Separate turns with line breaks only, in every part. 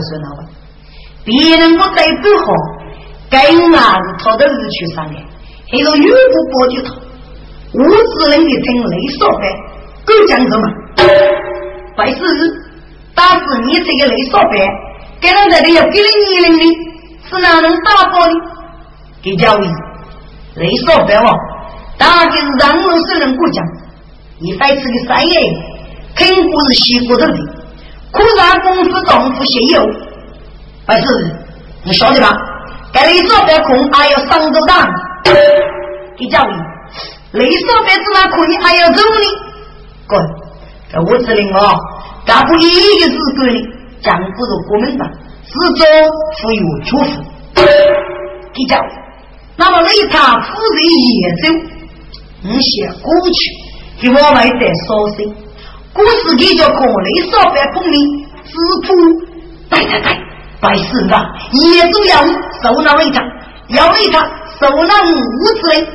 不该为好的铁杆子算了吧？别人不在不好，该啊是他的日去上的，还是越不保就他。我只能的听雷少白，够讲什么？白事日，打死你这个雷少白，给人在的要给你年龄的，是哪能打包的？给教育，雷少白哦，大概是让我受人过奖，你白吃的三爷，肯不是西国的的，苦让功夫丈夫先有。白事日，你晓得吧？该雷少白空还要上着当，给教育。雷少白子嘛可以还要走呢？滚！在我这里哦，干不一个日子呢，江不是国民党，始终富有祝福。给讲，那么雷他夫人也走，你先过去，给我们带绍兴。故事给叫过雷少白碰你，知府对对对，百事啊，也都要受那雷他，要雷他受那五子嘞。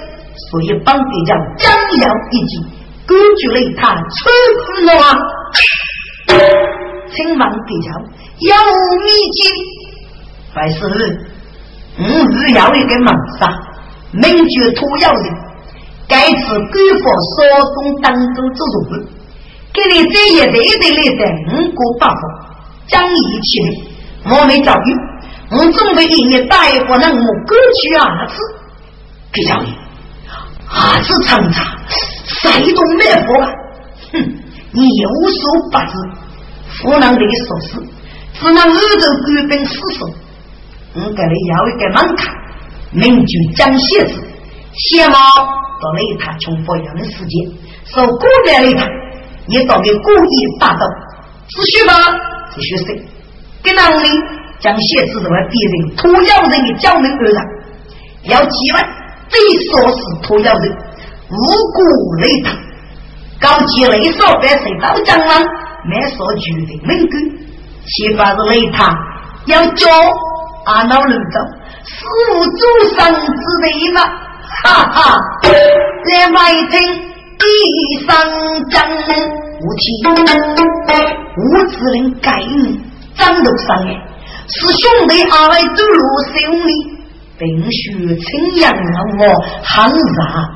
所以帮地将张扬一击，根据了他出子了啊！请问地将有秘籍？还是五日要一个猛杀，名绝土妖人，该次官方所中当中做主，给你这一对对来的五个八方，讲义气的，我没教育，我准备一年大一个人物歌曲二次，给教育。儿子长茶，谁都没活吧？哼，你有所不知，湖南的说事，只能二州官兵死守。我给你要一个门槛，名就江蝎子，先毛到了一趟重复一样的时间，受古代的他，你到底故意霸道，只需吧？只需谁？跟哪里将蝎子作为敌人、土妖人的教门而上，要几万？最说是土妖人，无辜雷他，高级雷少白水到江南，没说具的门根，七八是雷他，要教阿老人走，师傅祖上之辈嘛，哈哈，来外听一声将无题，无子人改名张头上哎，是兄弟二位走路兄弟。冰雪清扬让我寒杀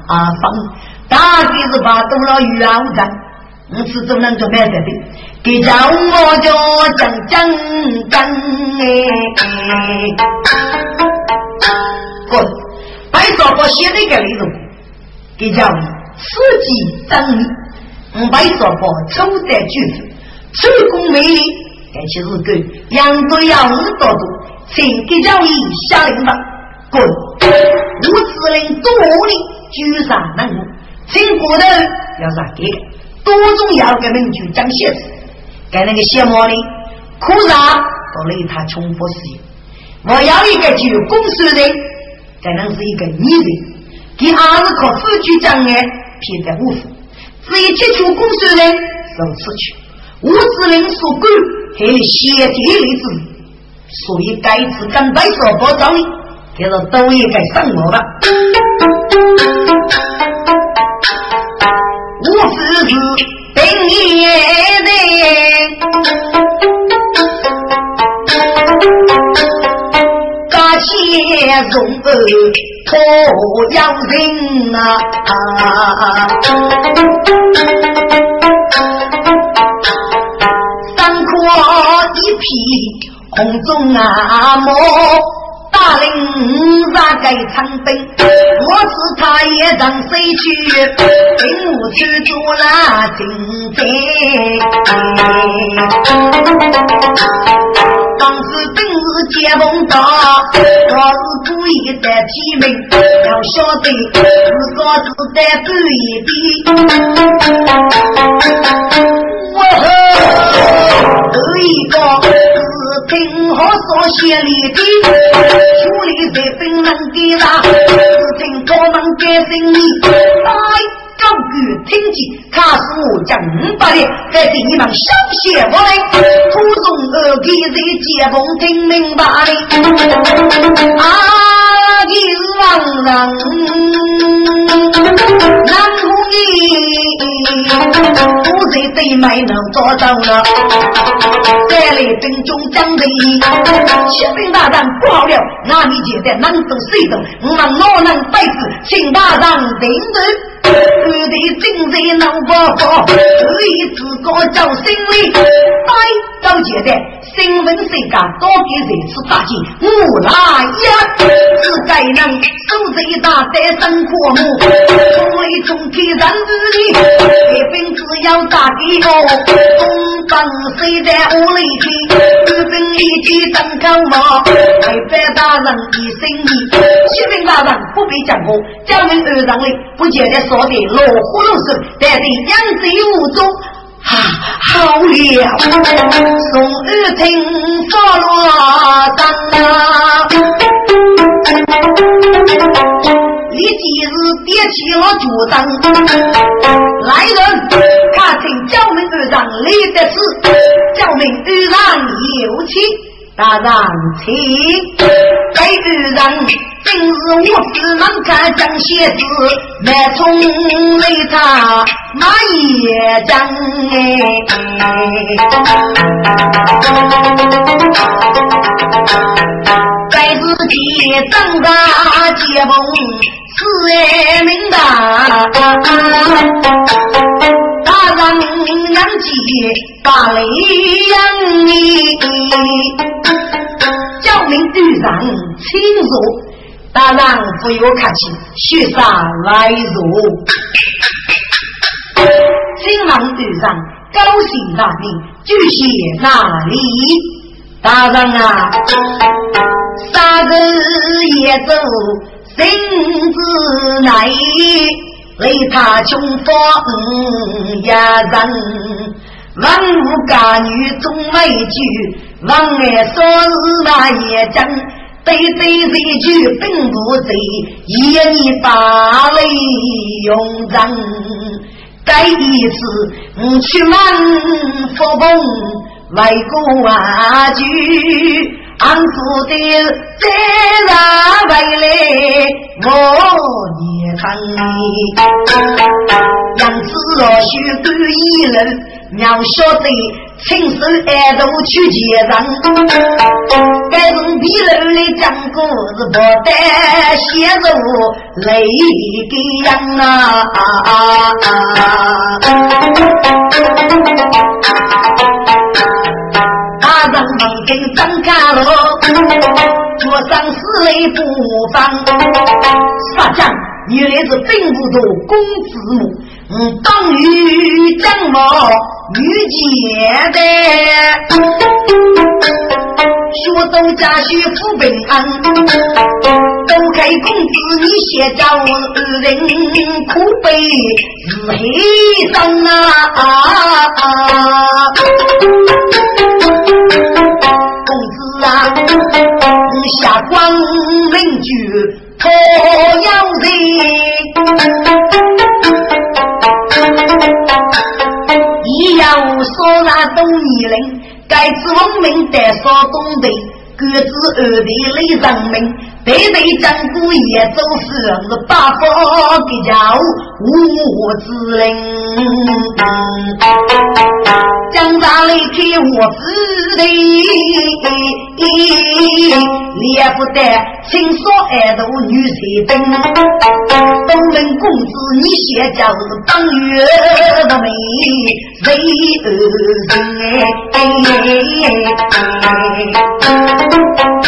阿方，大概是把多了鱼熬干，我始终能做买的的，给叫我就讲讲讲哎。滚！白少波写那个内容，给叫四季整理。嗯，白少波抽在句子，成功美丽，而且是个杨都要五多多，请给叫你下令吧。滚！我只能多力举上任务，请骨头要啥给？多重要的名句讲现实，给那个小毛的苦啥？到了一他重复实验。我要一个具公司的人，可能是一个女人，给二十靠自己障碍偏在无福，只有接触公司人受此去。我只能说管，还有先天的子，所以该次跟白说保障你。就是都应该生我吧，我只是等一人，大钱中儿托养人啊，三阔一匹红中啊毛。大领啥该长兵，我是他也让谁去？兵务去做了军队。当时本是解放到，我是故意的提名，要晓得自个是在对比。我和一个是听好所写里的，处理在本能给他，是听他们改生意，来听见，他是我讲八的，在给你们小写我来，途中二给在接风听明白的，啊，一望。人，难不你。不是对没能做到了，兵中将的，启禀大人不好了，那你觉得能走谁走？我们哪能背死？请大人定夺。我的精神能不好，所以自个叫心里呆，都觉得新闻世界多给人次打击，我来呀，只该能守着一大在生活目，从里从开人里，这兵只要打给我，东方谁在屋里去？日本一起登高嘛，台北大人一声你，西平大人不必讲过，江门二上里不觉得。说的落葫芦水，带的扬州无踪。啊，好了，送二听发落灯啊！你今日点起了主灯，来人，看请教门二上立的是，教门二上有请，大人请，给二人。今日我只能看江写字，满从雷他马也将在自己长大结盟是名大，大人难记把雷扬，叫名遇上亲属。大人不要客气，雪山来入。新郎队长高兴大名，举谢哪里？大人啊，三个也走，身子难，为他穷风呀人。万物家女总为句，王爱说日那也真。对对这句并不贼，一你把泪用人。该一次我去满佛崩，外国话句，俺负的再拿回来我也疼。杨子若许多一人，要晓得。亲手挨头去接人，该从皮肉里讲故事，不得写入泪给人啊！大人们跟张开了，桌上是泪不放。实讲，原来是并不多公子母，嗯，当于将毛。遇见的，学走家学富平安，都开公子你写着二人苦悲是黑生啊！下官邻居托要人。一样说那东夷人，该知文明得说东北，各自二地来人民，对对江古也走是八方的家无之人，江山离开我之地，也不得轻说爱斗女谁等，东门公子你先叫当月的美。为人，请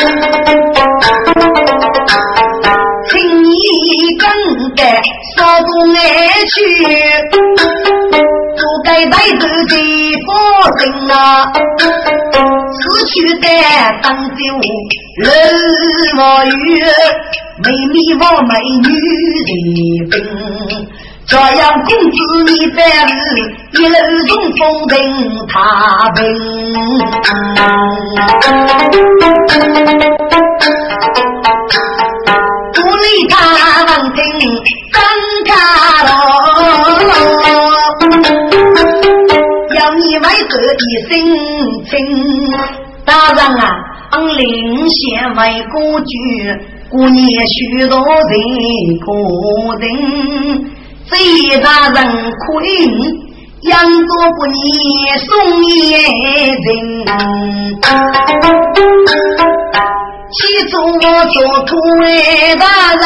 去，不该带走的夫人啊！死去的当酒人莫怨，美丽貌美女人兵。这样公子你在日一路中风平他平，要你为何的心情？大人啊，俺领先为国君，过年许多人过人。这大人可以养多不你送一人，其中我做土为大人，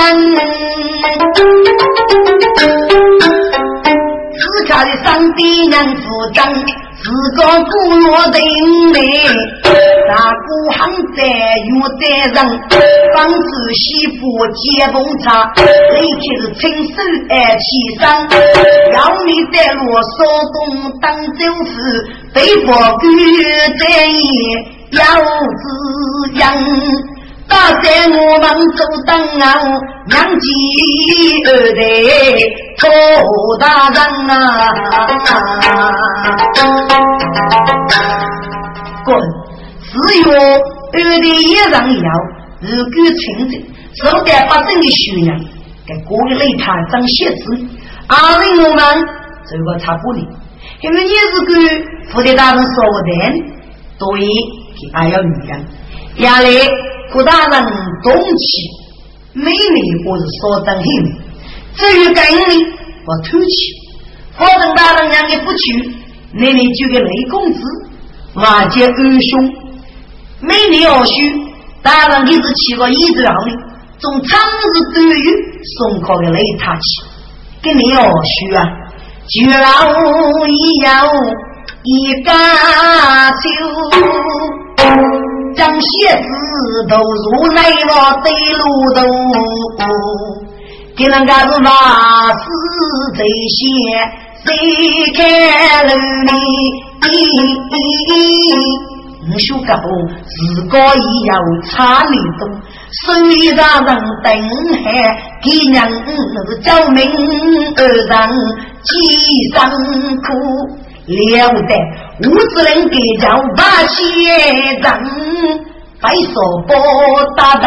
只看的上帝能负责。自个部落的来，大鼓行在有的人，方子媳妇接风茶，离开是亲手爱起上，要你在路稍东当州府，北方官在要滋养。大在我们走当啊，娘几二代托大人啊！滚！只有二代一人要，如果亲戚手干八正的修养，给过个擂台长写字，二人我们这个差不离。因为你是个副的大人说的，所以还要女人，压力。顾大人动气，妹妹我是说等黑。至于跟你，我偷气。保证大人让你不去，妹妹就给雷公子瓦解恩兄。妹妹要许，大人你是起个椅子让的，从长日短语送考给雷他去。跟你要许啊，就老一要一家酒。将鞋子都入内了，对路都，给人家是马死这些，谁看了你？不修高，自个也要差你多。虽然人等海，给娘是救命二人几伤苦。了得，五子人给叫八仙人，白手不打带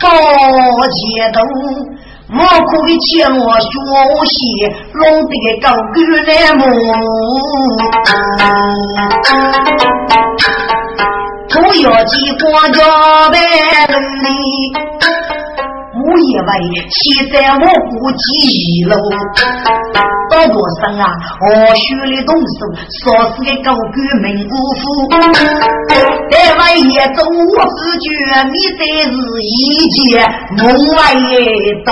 高街头，我苦的欠我学习，弄得个高官来么？土窑鸡光脚白里。我以为现在我不记喽，到多生啊，我学的动手，说是个高官名无夫，在外也走我自觉，你才是一件梦外也多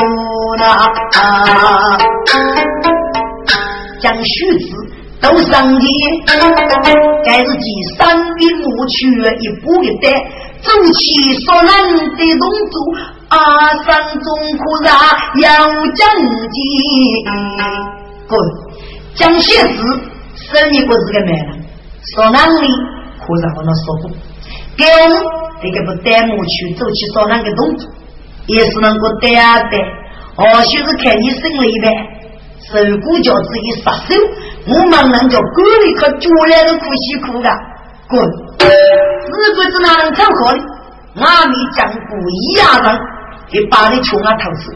呐。将须子都上天，该是第三笔木去一步一带，走起所难的动作。阿三中苦茶要正经，滚！蒋介石生一个是个男人，说哪里苦茶不能说不，给我们这个不带我去走起说那个动作，也是能够带啊带。或许是看你生了一般，手骨脚子一杀手，我们能叫管理可脚来都苦辛苦的，滚！日不知哪能凑合的，阿弥讲不一样人。你把你出俺头子，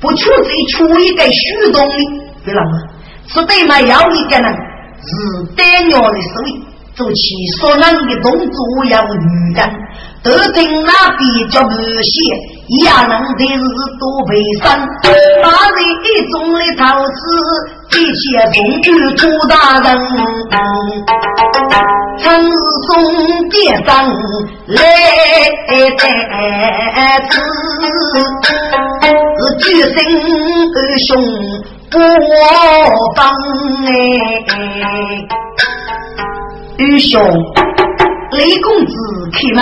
不出这出一个虚东的，别啷个？是对嘛？要一个人是丹鸟的手艺，做起所能的动作要女人，得听那比较不些，也能的是多悲伤。大人一种的头子，一切终于出大人嗯嗯嗯。曾送爹上来得子，是举身二兄不帮哎，二兄雷公子开门，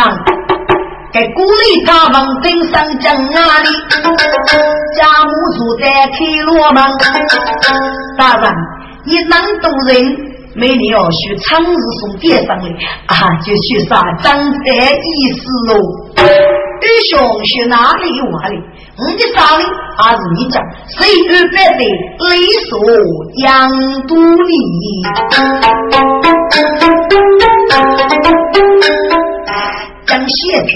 给鼓励他们登上江哪里？家母住在开罗门，大人你能动人？每年要许长日送爹上来啊，就许啥长在意思喽。二兄学哪里话哩？我的啥哩？还是你讲，谁二百的雷锁杨都里？将鞋子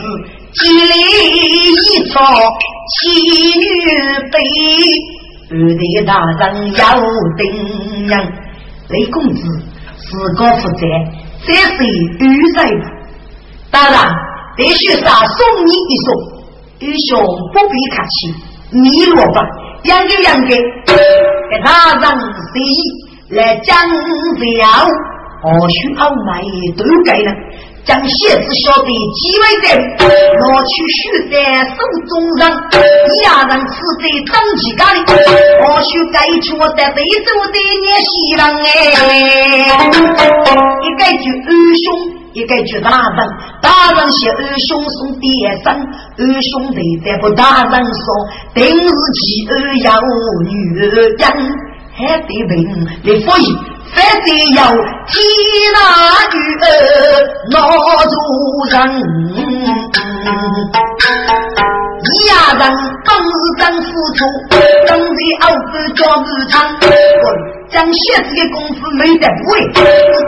积累一撮，妻女悲，二弟大人要顶娘，雷公子。自个负责，这是玉在吧？当然，必须杀送你一送。玉兄不必客气，你落吧，养给养给，给大人随意。来讲了，何须傲慢都该了。将鞋子小的几位在，拿去输在手中上，一人吃在当起家里，我须该去我在北走的年西郎哎，一个就二兄，一个就大人，大人写二兄送爹生，二兄弟再不大人说，定是妻儿要女儿养，还得问你父亲。非得要替那女儿拿住人，一家人本是真付出，等在后边叫不长。将鞋子的功夫没得不会，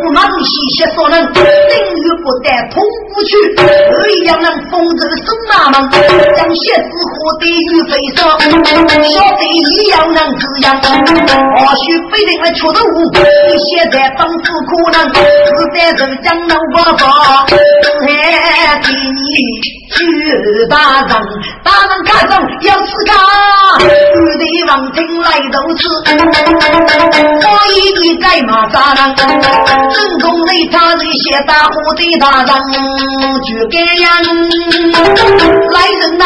不忙细些说人，等于不得通不去，二要能风着手拿忙，将鞋子和得与飞上，晓得一样能这样，或许非得来出头，你现在当时可能是在人江南我发，还给你。去大人，大人家中要自家，玉帝王听来都是，我一定在马扎人，正宗的他这些大户的大人，就这样，来人呐，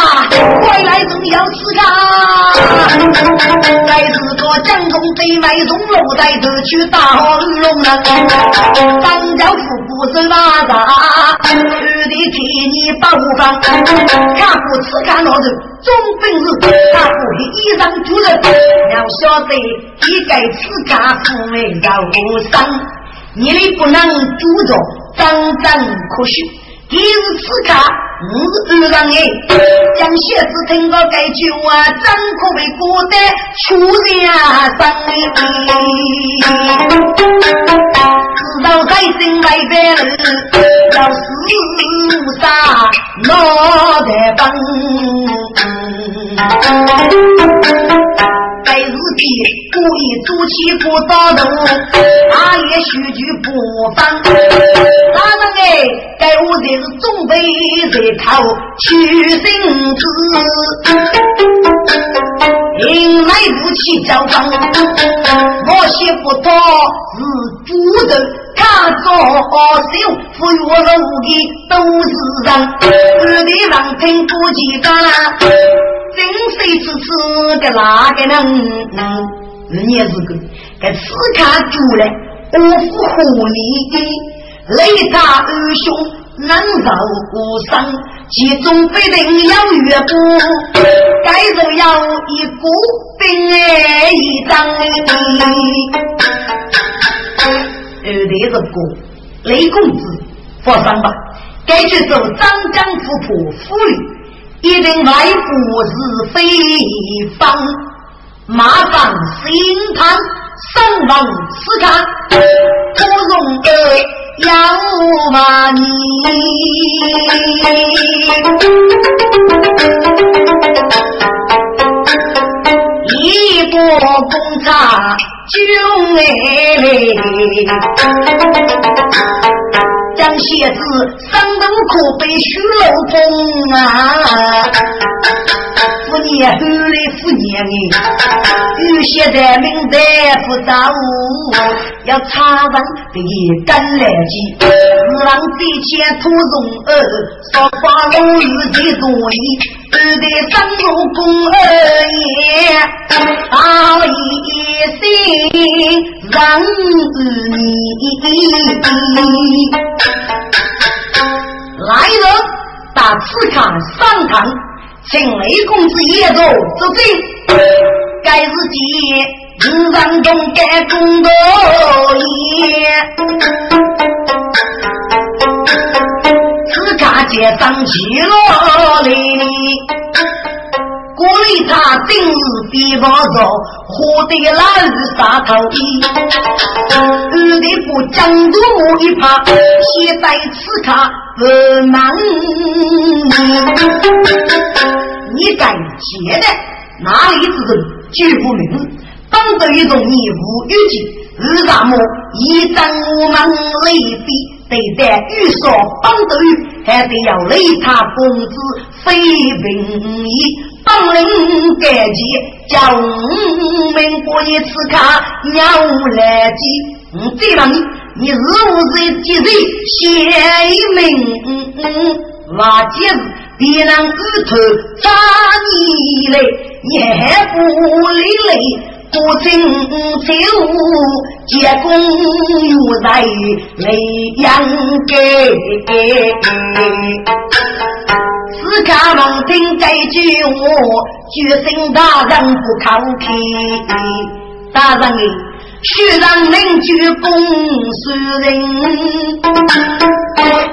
快来人要吃干，我江东北外中路带头去打龙人，当家富不是马扎，玉帝替你保防。看不吃看老子总本事，他不会衣裳主人，要晓得一该吃家富为高尚，你不能主着真真可惜，一是吃干，五是二人哎，将鞋子听到该句话，真可为过得出人啊生。知道在心外边要厮杀脑袋崩，在日记故意做起不打动，他也许句不放。大人哎，该我这是准备在靠取心子。因来不起交锋，我写不到是主人，他做手扶我路的都是人，二弟郎听不几番，真谁是吃的哪个人？你也是个，该此看住了，我不和你，雷他二兄。能受伤，其中必定要越过，该是要一股兵哎一张。二弟是个雷公子，放心吧，该去走张江富婆府里，一定外部是非方，马上心叹，上王思看，不容得。要骂你，一波公差就来将鞋子上头可被虚漏风啊！夫年后来夫年哎，有些在明代不早，要查问的赶来急，日郎在前途中儿，说话容易最容易，二代生如公儿也，好一心让你。来人，打刺卡上堂，请雷公子也做作证。该日记，日人中该公道也。刺卡接上起落来。鼓励他今日比不着，活得来日杀头衣。二弟不讲究一怕，现在此刻不忙。你该接的哪里之人绝不明，当着一种义务预计，为什么一张我们雷比对待预说帮着还得要雷他公子非平义，本领该急，叫我们过一次卡鸟来急。嗯，这样你你是不是几岁写一名？瓦姐子别人骨头扎你嘞，你还不理嘞？不争财物，结功又在泪阳给。自家望听这句话，决心大人不靠气。大人哎，须让邻居公输人，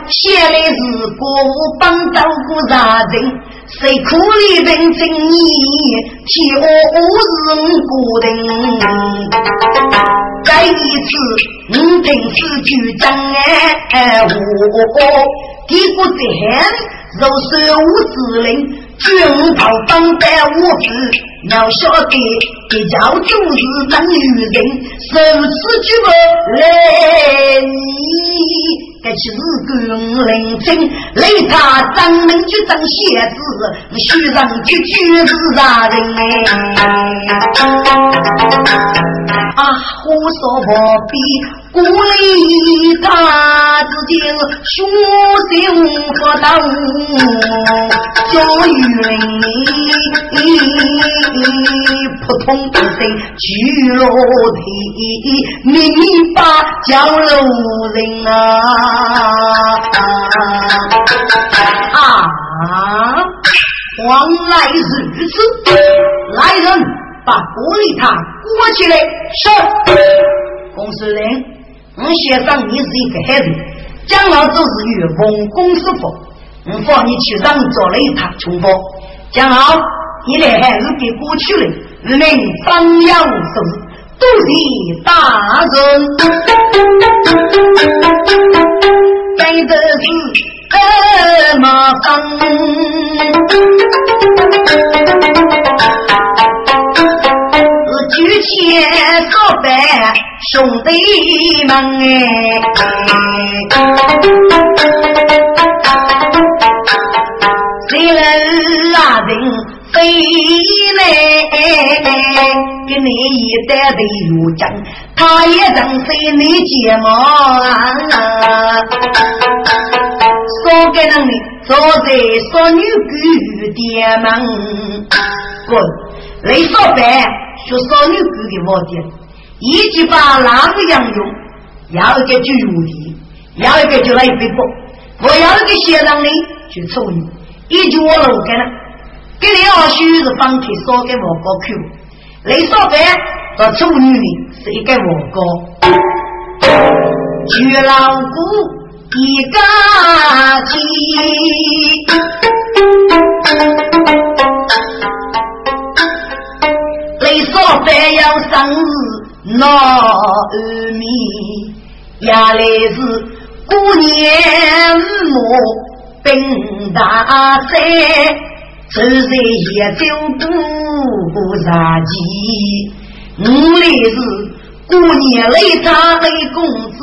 写来是国务帮照顾家人。谁苦里本正义，替我无人孤人。这一次，你听此句真哎，我给过这 hand，若是无之令，军炮放在我子，要晓得，这叫做是真女人，受此举报来你。这是个人情，雷他张门去张蝎子，虚人去举是啥人啊，胡说八道。鼓励他自己学习和道，教育人普通一生去落地，明白教路人啊啊！原来如此，来人，把鼓励他裹起来，是公司人。我先生，你是一个孩子，将来就是与文公师傅。我放你去让做了一趟重复。将来你的孩子给过去了，能当阳寿，都是大人。真的是这么举钱扫白兄弟们谁人拉人飞来，给你一袋的油浆，他也等谁你睫毛啊？说给人坐在少女姑爹们滚，雷少白。学少女狗的毛点，一句把哪个养用？要一个就用力，要一个就来一杯锅，我要一个先让你去处理。一句我弄干了，给你二叔是放弃烧给我哥去，你烧饭和处女的是一个我哥，娶老姑一个妻。少饭要生日那二米，原来是过年莫奔大山，走在也走不上急。我来是过年来张雷公子，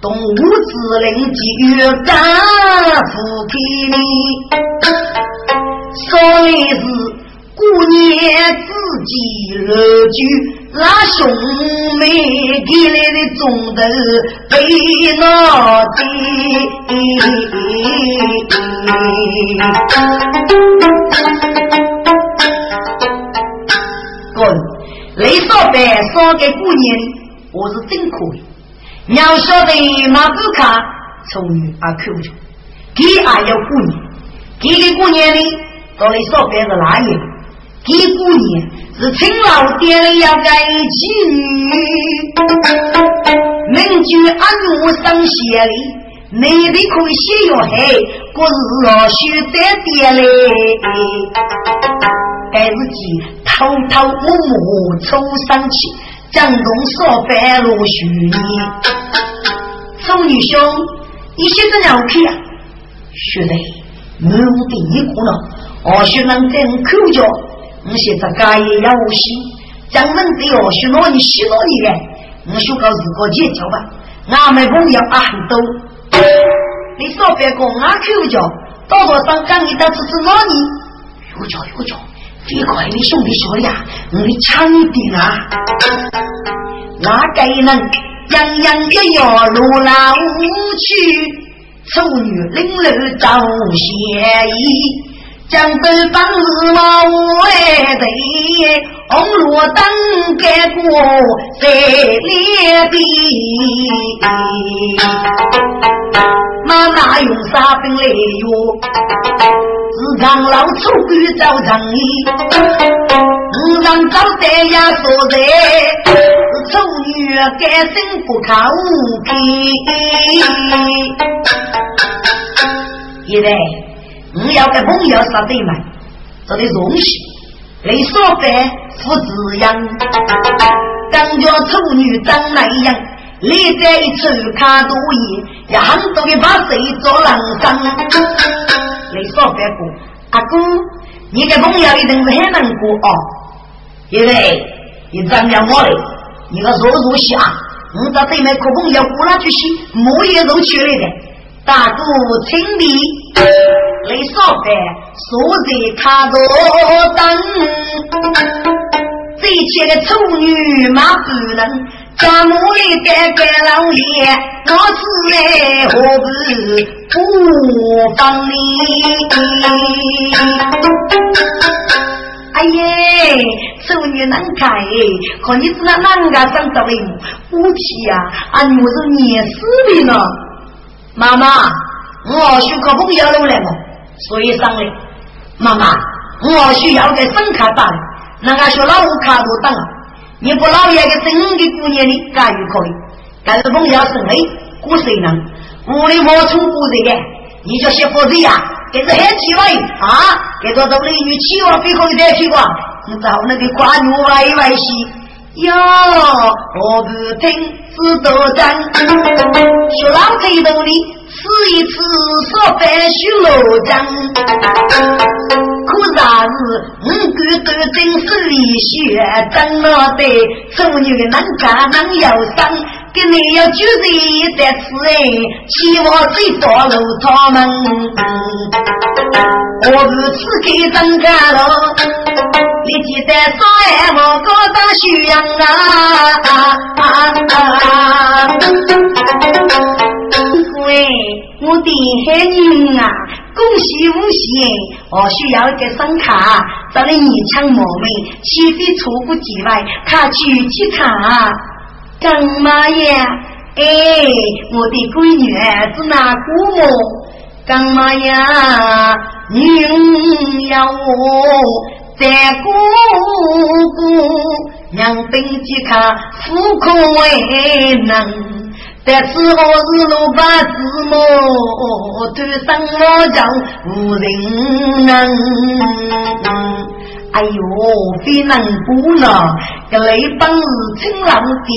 东吴子令给予干父给你，少来是。过年自己乐聚，那兄妹给来的中头被闹的。滚！雷少白烧给过年，我是真可以。你要晓得马不卡从女啊口中，给俺要过年，给个过年的到雷少白是哪一给过年是请老爹的要该起，邻居阿奴生写里，你的可写哟嘿，过日哦须得爹嘞，该是几偷偷摸摸凑上去，江东说白露许你，丑女兄，你写的了。去呀？学的，没有第一个了，我学能真口角。我现在家也要无锡，江门的哦，许诺你许诺你的，你说个自个结交吧，俺们朋友啊很多。你少别公啊口叫，到多上讲你到吃吃哪里？有叫有叫，别怪你兄弟说呀，我的强点啊！哪个能洋洋一摇如老去？丑女领路找贤义，江北帮日马外队，红罗灯盖过在列边。妈妈用啥兵来哟？是长老出鬼找正义，五郎找得呀所在，丑女该生不靠皮。现在你要跟朋友杀对门，这得容许，你说白父子养，感觉丑女长那样，你在一处看多眼，也很多的把谁做狼伤。你说白过，阿哥，你的朋友一定是很难过哦，因为你长了我嘞，你个弱弱下，我在对面可朋友过了去洗，木也肉去来的。大哥，请你来上班，坐在卡座等。这些个丑女嘛不能，家母里干干老爷，我是来何不不帮你？哎耶，丑女难看哎，可你知道哪个长得嘞？我去呀，啊，你是年死的呢？妈妈，我需可朋友来嘛，所以上来。妈妈，我需要个生卡办，那个学老五卡都等。你不老爷个真的姑娘的，干就可以。但是朋友是累，过谁能？屋里我从过这个，你叫媳妇子呀，这是很奇怪啊！给多少美女七万飞后再去过，你找那个瓜牛歪歪戏。哟，我不听是多真，学 老太多的吃一次说饭许罗真，可啥是五官都真是理学真脑袋，做女能干能有生，给你要举着一袋吃哎，期望最多路他们，我是吃给真干了。你记得说哎，我高当修养啊！喂，我的海女啊，恭喜恭喜！我需要个声卡，找你二枪莫名，岂非错过几位？他去去他干嘛呀？哎，我的闺女是哪姑母？干嘛呀？女要我。在姑姑娘登记卡，富可为能，但是我是老八子么？头上我叫无人能。哎呦，非能不了，这雷帮是青老爹，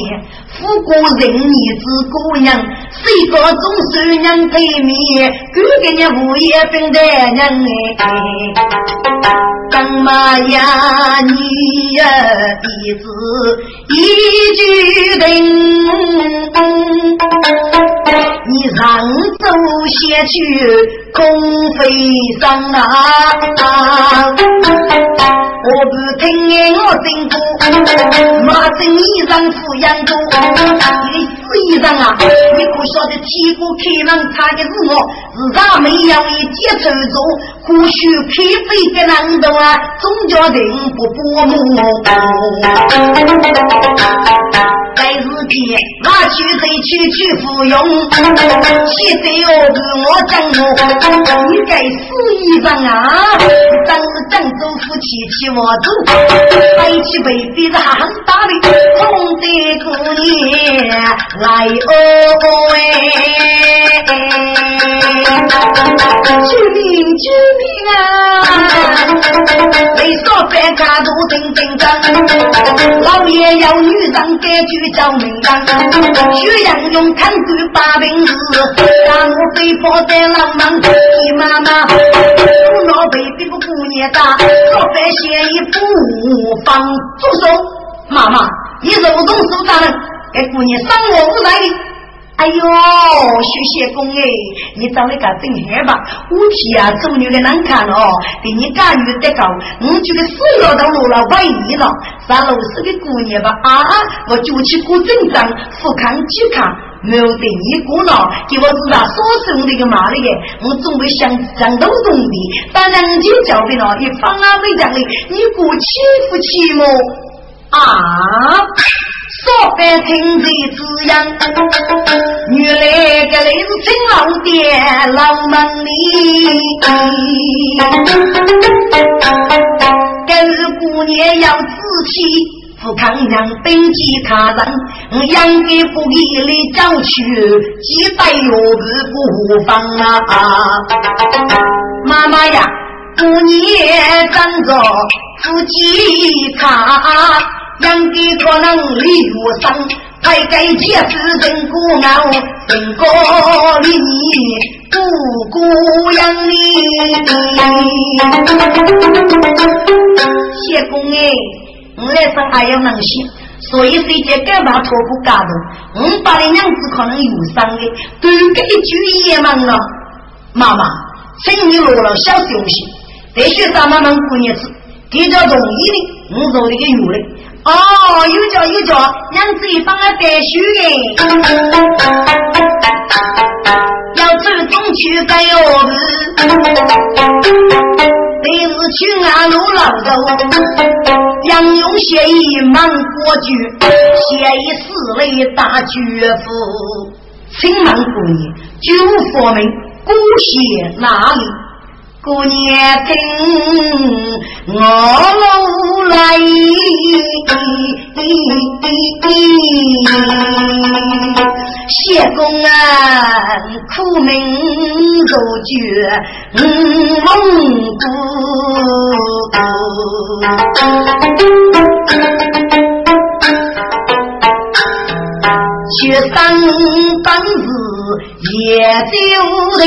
富过人女子姑娘，谁个总是娘对面，哥给你物业分的人哎，干嘛呀你呀弟子一句定，你上走先去空飞上啊。我不听言，我真多，马真衣裳富养多。你的死衣裳啊，你可晓得屁股开门差的是我，日常没有一接触着，或许开飞的难度啊，总叫人不薄暮。在日间，拿去谁去去服用？现在要跟我讲我，你该死衣裳啊，真是郑州夫妻妻。我走，背起背背着很大的红的姑娘来哦哎，救命救命啊！为啥别家都真真真？老爷要女人给句叫名堂，徐阳用看官把兵日，让我飞跑在浪漫的妈妈，我老背背个姑娘大，老百姓。一不放住手，妈妈，你手动手咋了？给姑娘伤我无赖的，哎呦，谢谢公哎，你找那个真好吧？我天啊，做女的难看哦，比你干女的高。我这个死了都落了万一了，上楼市的姑娘吧啊！我就去过镇长，富康去看，没有对你过了，给我知道所生的个妈的耶！我准备想想都懂的，把人家交给了，一方啊没讲的，你过欺负欺负啊！说白听谁滋养？原来这里是青老店老门里，这是姑娘要仔细。富康娘登记他人，养给不给你找去，几百月日不放啊！妈妈呀，姑娘站着自己看。养的可能李如生，还给结世人孤傲，人过你不孤养你。谢公哎，我来生还要能行，所以谁家干嘛托付家头？我把你娘子可能有伤的，都给一句也忙了。妈妈，请你落了小休息，得学咱们们过日子，给着容易的，我做的个有的。哦，有叫有叫，娘子一帮啊带书的，要走中去改药子，每日去安路老走，杨勇写一满国剧，写一四类大绝夫，请问姑娘，九佛门古写哪里？姑娘听我路来，谢公安苦命如绝蒙古，学生本事。也就得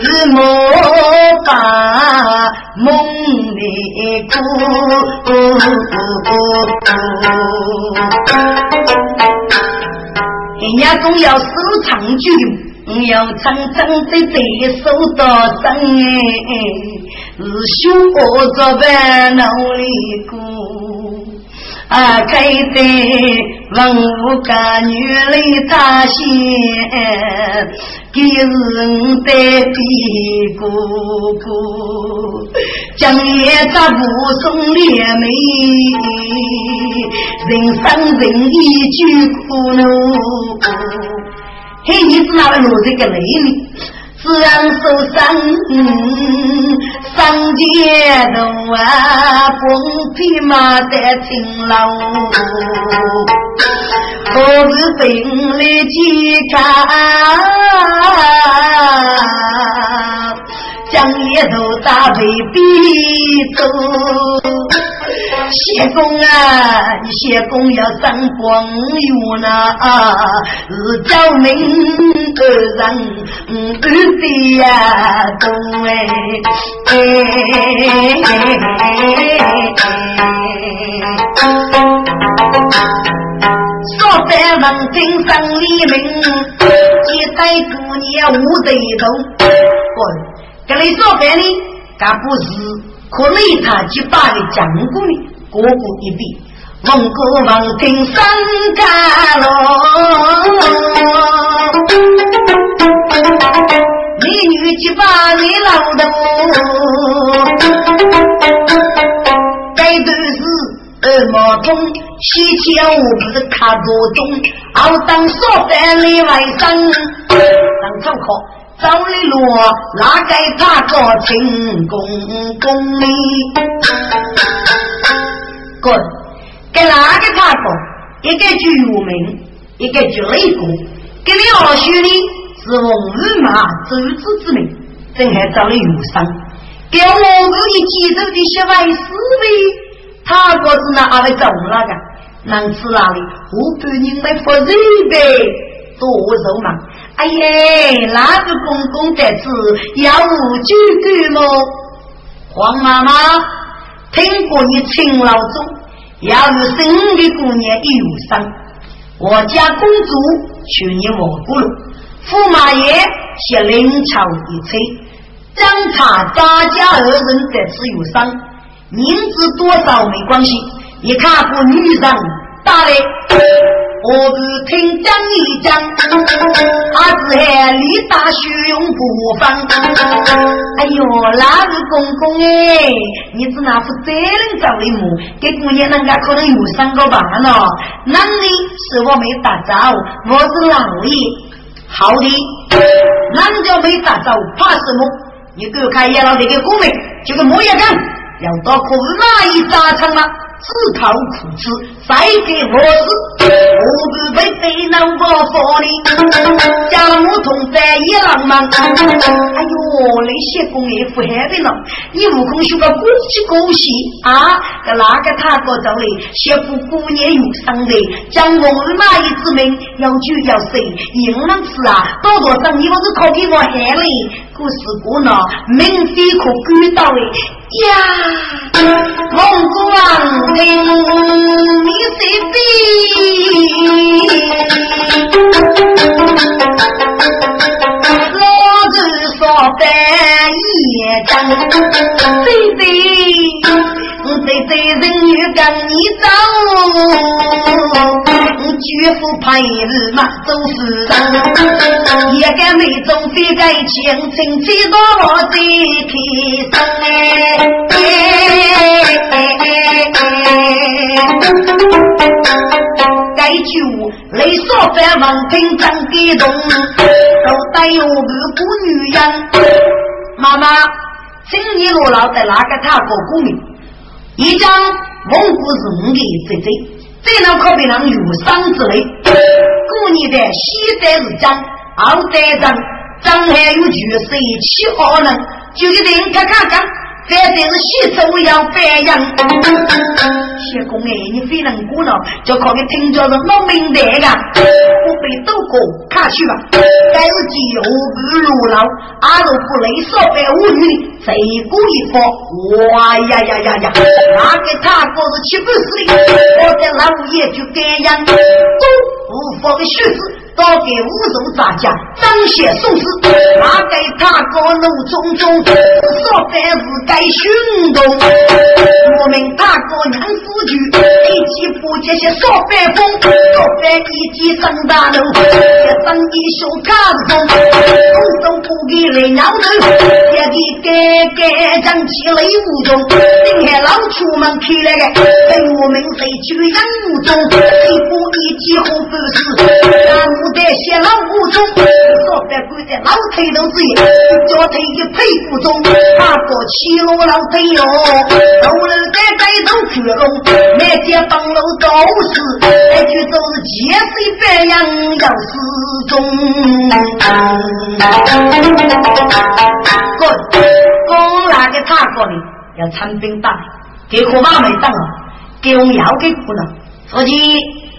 是莫把梦里哭。人家总要收长句，要长长的得收到生是学着般努力过。啊，开的文武家女来大仙，给人的比哥哥，将夜杂不送烈美，人生人一句苦恼。嘿，你是哪位落这个泪呢？自然受伤，上街头啊，风披马在勤劳，何日本来去看？将一头大背逼走。谢公啊，谢公要上光远呐，是叫名二人嗯的呀，东哎说在门庭上立名，接待姑娘无对头。滚，跟你说白呢，干不是。可雷他几把的将军？哥哥一比，蒙古王听三家喽，美女几把你老头，该都是二毛通，西天我不是卡多中，熬当说饭里外甥，当参考。找你罗，哪给他个清公公哩？滚！给哪个他个？一个举名，一个举雷公。给你二兄弟是奉日马周子之名，正还找你有伤。给我们的记州的小外思维，他个是哪位走那个？能吃哪里？我半人来服人呗，多肉嘛。哎呀，那个公公在此要无酒干么？黄妈妈，听过你亲老祖要是生的姑娘一有伤，我家公主去年亡故了，驸马爷写灵巧一催，张查张家二人在此有伤，名字多少没关系，你看过女人打来。我只听讲一讲，子海力大雄不放。哎呦，那是公公哎，你是那副责任找的么？给姑娘人家可能有三个半了。那你是我没打招，我是老爷。好的，那就没打招，怕什么？你给我看叶老弟的公名，就个莫也干，要到可哪一扎场了？自讨苦吃，再给我死，我不被非难我佛哩。家母同在一浪漫，哎呦，那些工业不害的了，你悟空学个过去过戏啊？那个他哥找的，媳妇姑娘有伤的，将我的马一之命要酒要水，硬能吃啊？多多少你我是靠给我害嘞？可是过呢，明非可管到的呀，蒙古王。你谁比？老子说白也讲，谁谁。这这人女跟你走，绝不怕日嘛走世人，一个眉中飞盖青青，几多我的开该就雷说在王庭长的动，都带有个姑女人。妈妈，请你落老在哪个他过过名？一张蒙古人的这这，这能可别让有伤之类。过年的西代是张，二代张，张还有句谁七二人，就给人看看看。这真是喜出要白羊，谢公哎，你非能过了，就靠你听着是老明白的，不被都过看去吧。该是既有不如老，阿若不累少白无女，谁过一方？哇呀呀呀呀！那个他哥是七不死的，我在老爷就这样，都无法的学子。到给五州杂家彰显宋氏，拿给他个怒冲冲，说凡是该行动。我们大哥娘夫婿一起破这些说凡风，说凡一起上大路，一生一手干风，空手不给来鸟头，爹地该该将起雷无中，今天老出门去了个，跟我们谁去养无中，一步一起红不是。不得写老五中，说在跪在老腿都是一脚腿一屁股中，他过七路老腿哟，后楼在街头去龙，每间房楼都是，那句都是借水白羊要失踪。滚，公那个他过的要参兵打，给可马没当了，给我们要给苦了，所以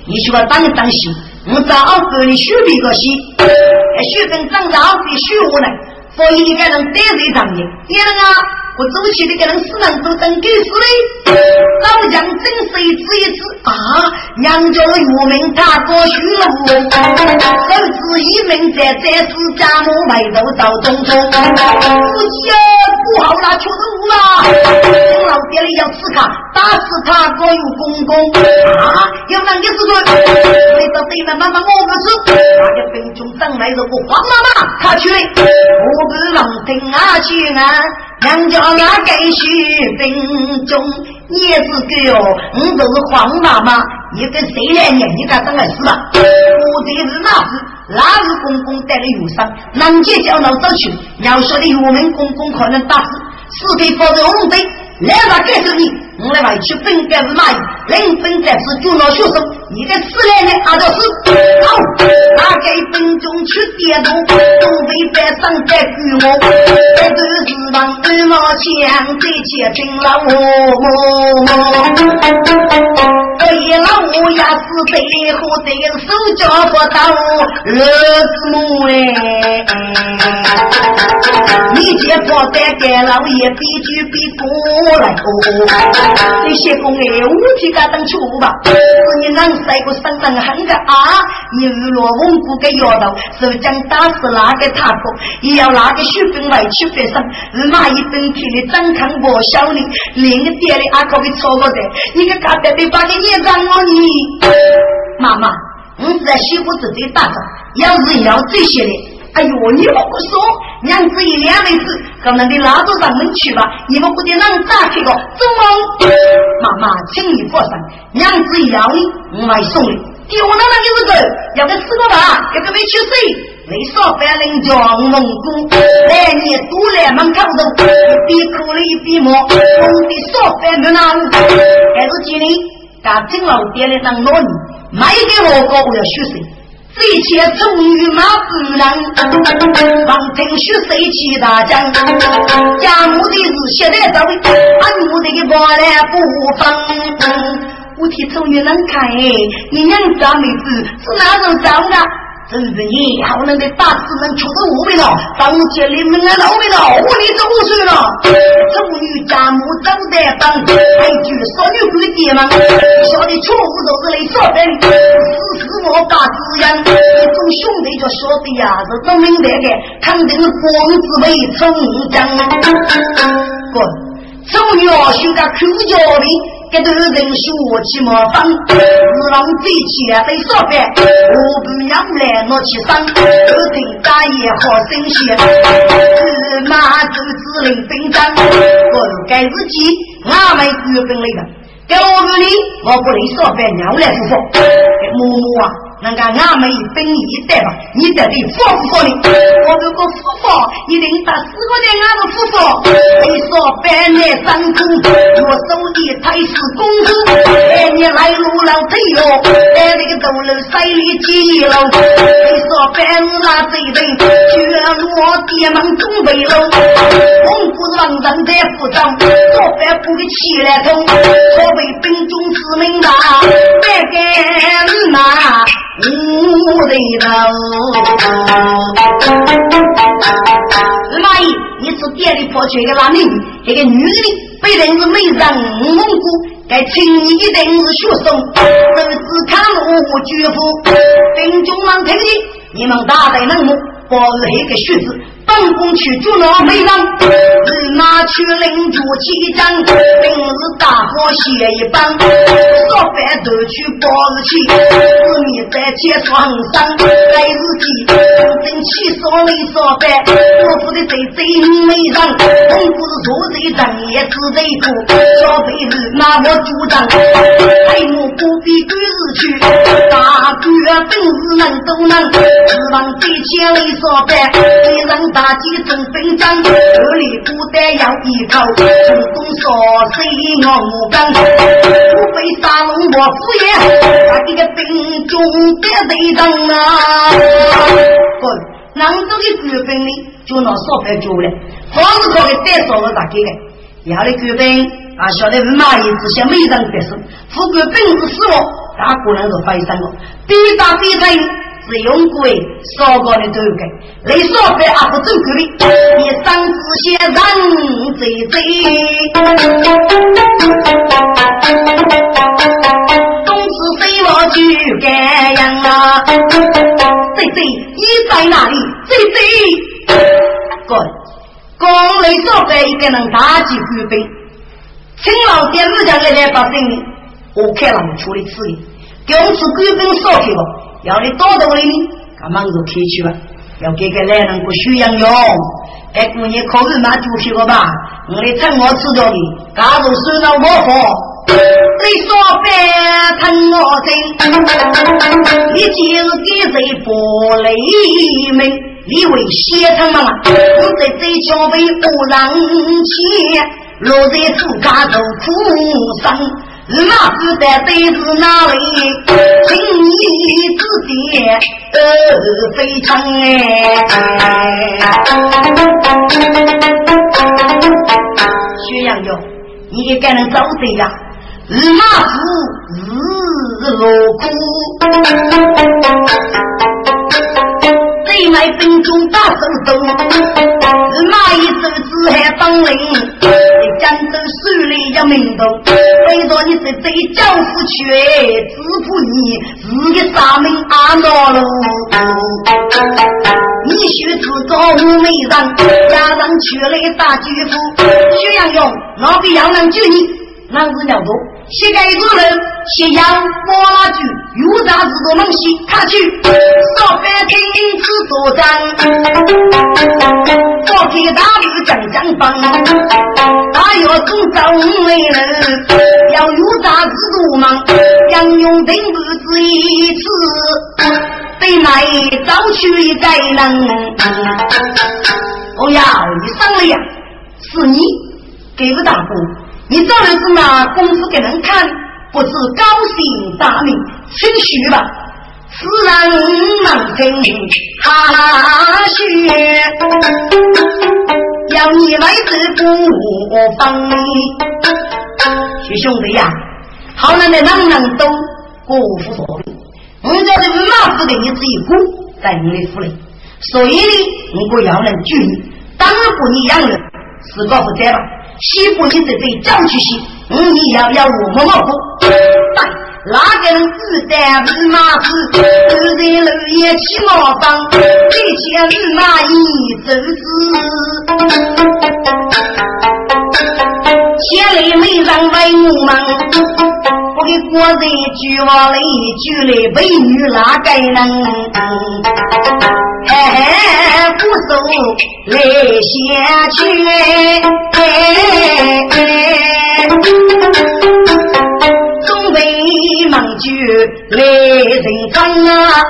你需要当当心。我找二哥你学别个戏，学跟张家二比学我呢，所以你该人得罪张爷，你能啊？我走起的个人死人都等狗死嘞，老将真是一次一次！娘家岳明他过虚了，儿子一名在在是家母外头找东风，夫妻不好了，确实无了。老爹里要刺他，打死他过有公公啊！有那个是个，为到对面妈妈我不是，那个兵中长来着，我黄妈妈他去，我不能听啊去啊。娘家那该许兵你，也是狗哦，你都是黄妈妈，你个谁来念？你咋当回事啊？我这是哪是哪是公公带了忧伤，南街叫闹走去，要说的我们公公可能打死，死给放在红灯，来吧，该是你。我来外去分该是哪一？临分在此就闹学生，你个死来的阿就是好，哪给分中去点头，东北在上在举我，这都是王二毛钱，这些听了我。这一老五也是背后这个手脚不到，儿子母哎，你见不得干老爷比举比过来拖。你些公哎，五体个当初吧，是你能晒个身上很个啊？你日落蒙古个摇头，是将打死哪个他婆，也要哪个血本外去发生。日妈一整天的张康我小你，另一点的阿可被错过的，你个嘎达别把你念脏我你。妈妈，我是在媳妇子最大的，要是要这些的。哎呦，你莫不说，娘子一两妹子，可能得拉到上门去吧？你们不得让打开个，走吗？妈妈，请你放心，娘子要你，我来送你。丢那那就是走，要个四个吧，要个没去谁？没说白人叫蒙古，来年都来门口头，一边哭了一边骂，我的说白没拿，还是今年把金老爹的当老人，买给我哥我要学生？这些终于马不能，王庭虚谁去大将？家母的是现在走，俺母的个包来不放。我替终于能看，你娘家妹子是哪种长的？真是你好能的大师们出的无味了，当街里门来老味了，屋里走不去了。终于家母走得当，还句少女鬼爹嘛，晓得错误都是来说的，是是我家子样，一种兄弟就晓得呀，是都明白的，肯定是光子为成将。滚，终于要修个口角的。这头人说起麻烦，日郎最起来得说饭，我不娘来我起伤，二听大爷好生气，司马走指令兵长，我该自己俺们日本来的，给我这里我不能说饭，娘来不服，木木啊。那个俺们一分一代吧，你到底服不服的？我如果服，你领他四个人俺都服。你说百年三公，我手里才是公子。百年来路老腿哟，在那个斗楼塞里几楼。你说百日那贼人，全落爹门东北喽。蒙古王人在府上，说百不给起来头，可为兵中之命呐，百干嘛？五对头，阿姨，你是店里跑去一个哪里？一个女的被人是美人蒙过，该请你一定是学生，都是看我绝夫，兵中郎听的，你们大队人物，我是一个学子。本宫去捉那美人，立马去领主起将，平日大伙写一帮，烧饭都去包日去，四面在前床上盖日记，正气烧没烧饭，我府的贼贼美人，本宫是做贼正也是贼多，小辈子拿我主张，还我不必归日去，大官本事能都能，指望贼前没烧饭，敌人。大计成兵将，这里不得要依靠，主动说谁我无干，不被杀龙我敷衍，把这个兵中的队长啊，滚！南州的官兵呢，就拿烧饭煮了，黄是靠的再烧了大给的，要的官兵啊，晓得是马爷之下没人得胜，副官兵是死了，大可能是翻身了，比打比成。是用鬼烧过的都给，你烧饭阿不走过的，你上次先人贼贼，东子飞我去干样啊，贼贼你在哪里？贼贼，滚！光雷烧饭一个人打击官兵，请老爹日家来来把生意，我看他们处理此理，给我们是官兵烧去了。要你多多的呢，赶忙就开去吧。要给个男人不需要用，哎，姑娘可以拿猪皮了吧？我的趁我吃着的，假如收到我货，你说别疼我心，你今日给谁不雷鸣？你为先生嘛，我在这桥被无人牵，落在自家头苦生。那时代对是哪里？情义之间都非常哎。薛洋哟，你也该能找对呀？日马虎，日落苦，对来兵中打手手，哪一手子还当令？江州手里有名头，为着你这这教父去，支付你自己杀命阿罗路。你学自个无美人，家人娶来大巨富，徐阳勇，老比杨能救你。男子了多，膝盖一个人，斜阳摸拉住，有啥子都能洗，他去少白听此作战，我给大吕讲讲帮，他要从走来人，要有啥子都忙，杨勇定不止一次，得来早去一个人。哦呀，你上了呀，是你给个大哥。你当然是拿功夫给人看，不是高兴大名，谦虚吧？自然能听哈虚，要你来自不方。徐兄弟呀，好男的人人都过府所礼，我叫的马夫给你这一股在你的府里，所以呢，我要人救你，当然不你养人，是个不在了。西部你这这叫去西，嗯，你要要我么么不？但哪个人子弹是马子？走在路也起毛棒，这些是马一走子。千里美人为我忙，给国人句话来一句来，美女哪个能？哎，不走来先去，东北忙句来人方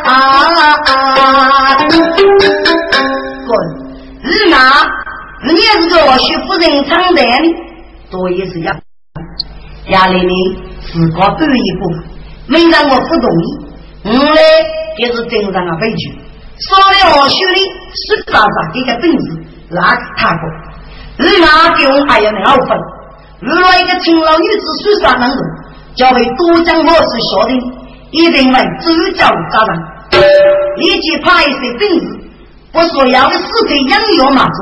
啊！滚！日哪？你也是个徐夫人唱的，多也是要家里呢，自个半一步，没让我不同意，我呢也是真让啊悲剧。少了我兄弟，十八岁这个本事，那他过。你那给我还要二分。如果一个勤劳女子十三能动，就会多将我是晓得，一定会周教扎人。立即派一些本事，不说要的死可养药马祖，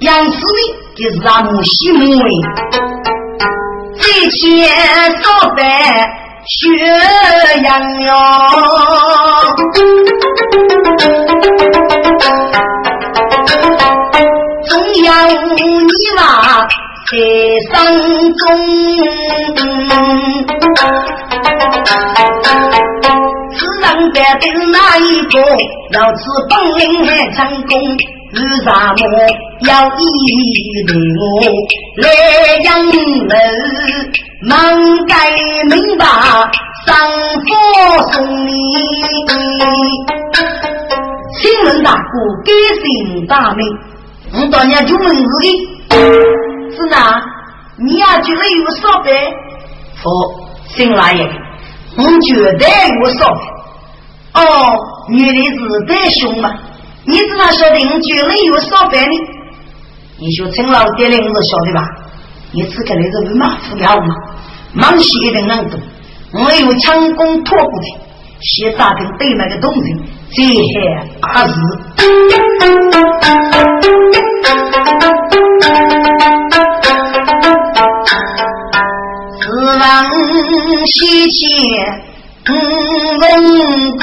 养死的就是咱母西门为。这钱少白。血羊哟，中央你那在山中，自然别的哪一个要吃本领还成功？为啥么要一定来养人？能该明白，上佛送你，新闻大哥改姓大名，我当年就问自己，是哪？你呀觉得有少白？说新来爷，我觉得有少白。哦，女的是太凶嘛？你怎么晓得我觉得有上班呢？你说陈老爹的，我是晓得吧？你只看那个马虎了嘛？忙些一定能懂，我有强攻脱不的，先打听对那个东西，这还大事。自往西迁蒙古，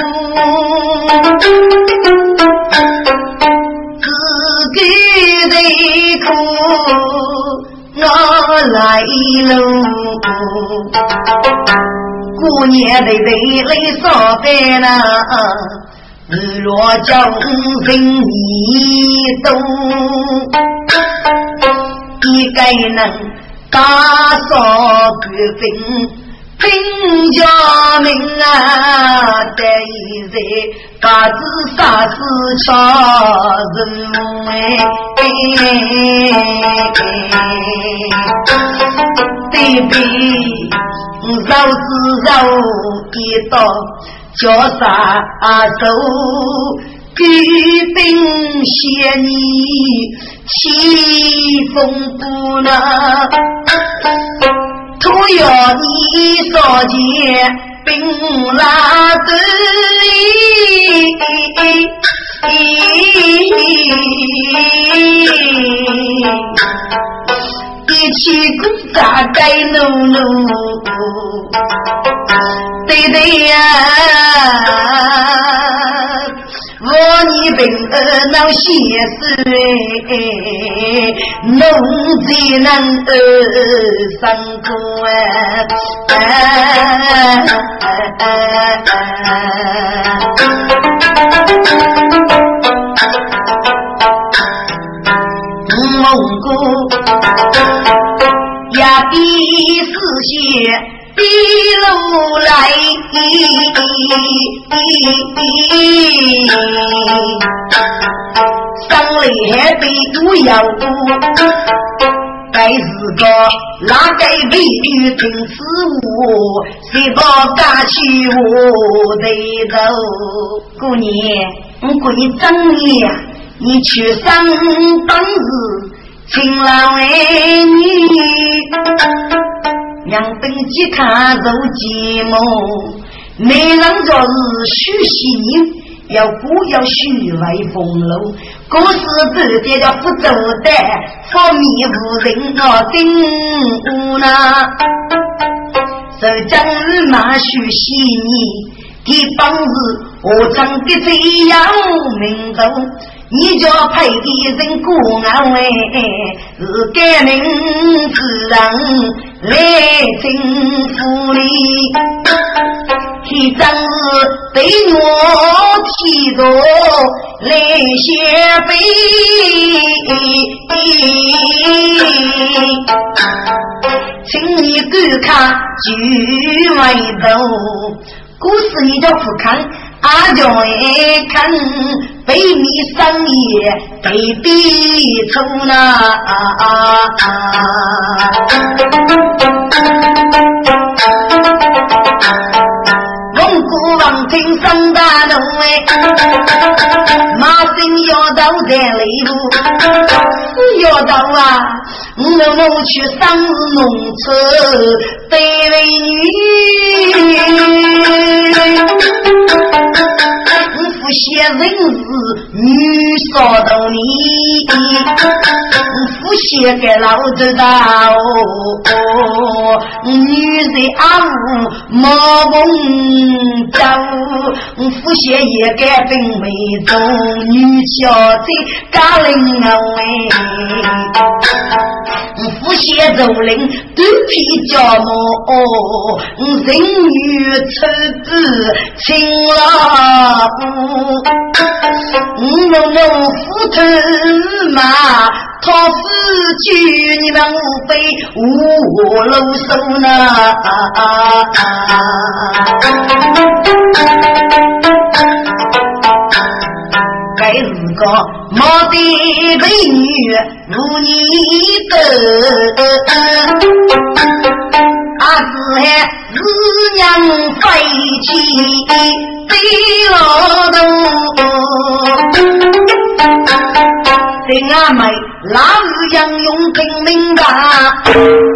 的苦。我来喽，过年的人来上班呐，日落江人你多，一个人打扫干净。兵家命啊，得一在，嘎子啥子超人哎，对比肉是肉一刀，叫啥手？举兵写你起风不能。都要你少见兵来得一起鼓掌该努努，对对呀。我你本儿闹些事哎，农才能儿生活蒙古也比四些。一路来，上来还得都要过，该是个哪个美女听此话，谁把敢去我的头？姑娘，我闺你真呀，你去上当日情郎为你。两本吉他奏寂寞，没人做是虚心，要不要虚外风流，故事不跌的不走的，方面无人我顶无那，手将马须细腻，给帮子我长得这样名头。你叫配的人过安慰，是改名之人来征服你。一张是对我提着来写碑，请你观看剧外头，故事你叫不看，阿叫爱看。北米商业北壁出那，蒙古王听上大路哎，马身要到在内陆，要到啊，我们去上农村对美女。不写人是女少到你，不写给老子道，女人阿五毛梦走，不写也该分为中女小姐家人哎，不写走人肚皮叫么，人女出子情郎。五龙龙虎头马，他死去你们无非五路手呢。该是个毛的美女如你的，阿子还日娘飞起。飞老头，丁阿妹，老是杨勇听明白，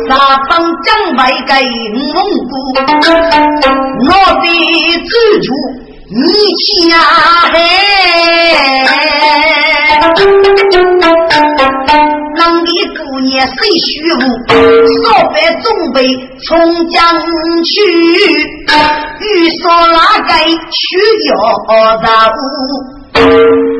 沙帮将败给蒙古，我的主主你下海。当的姑娘谁虚无？少白准备从江去，欲说哪个需要大武？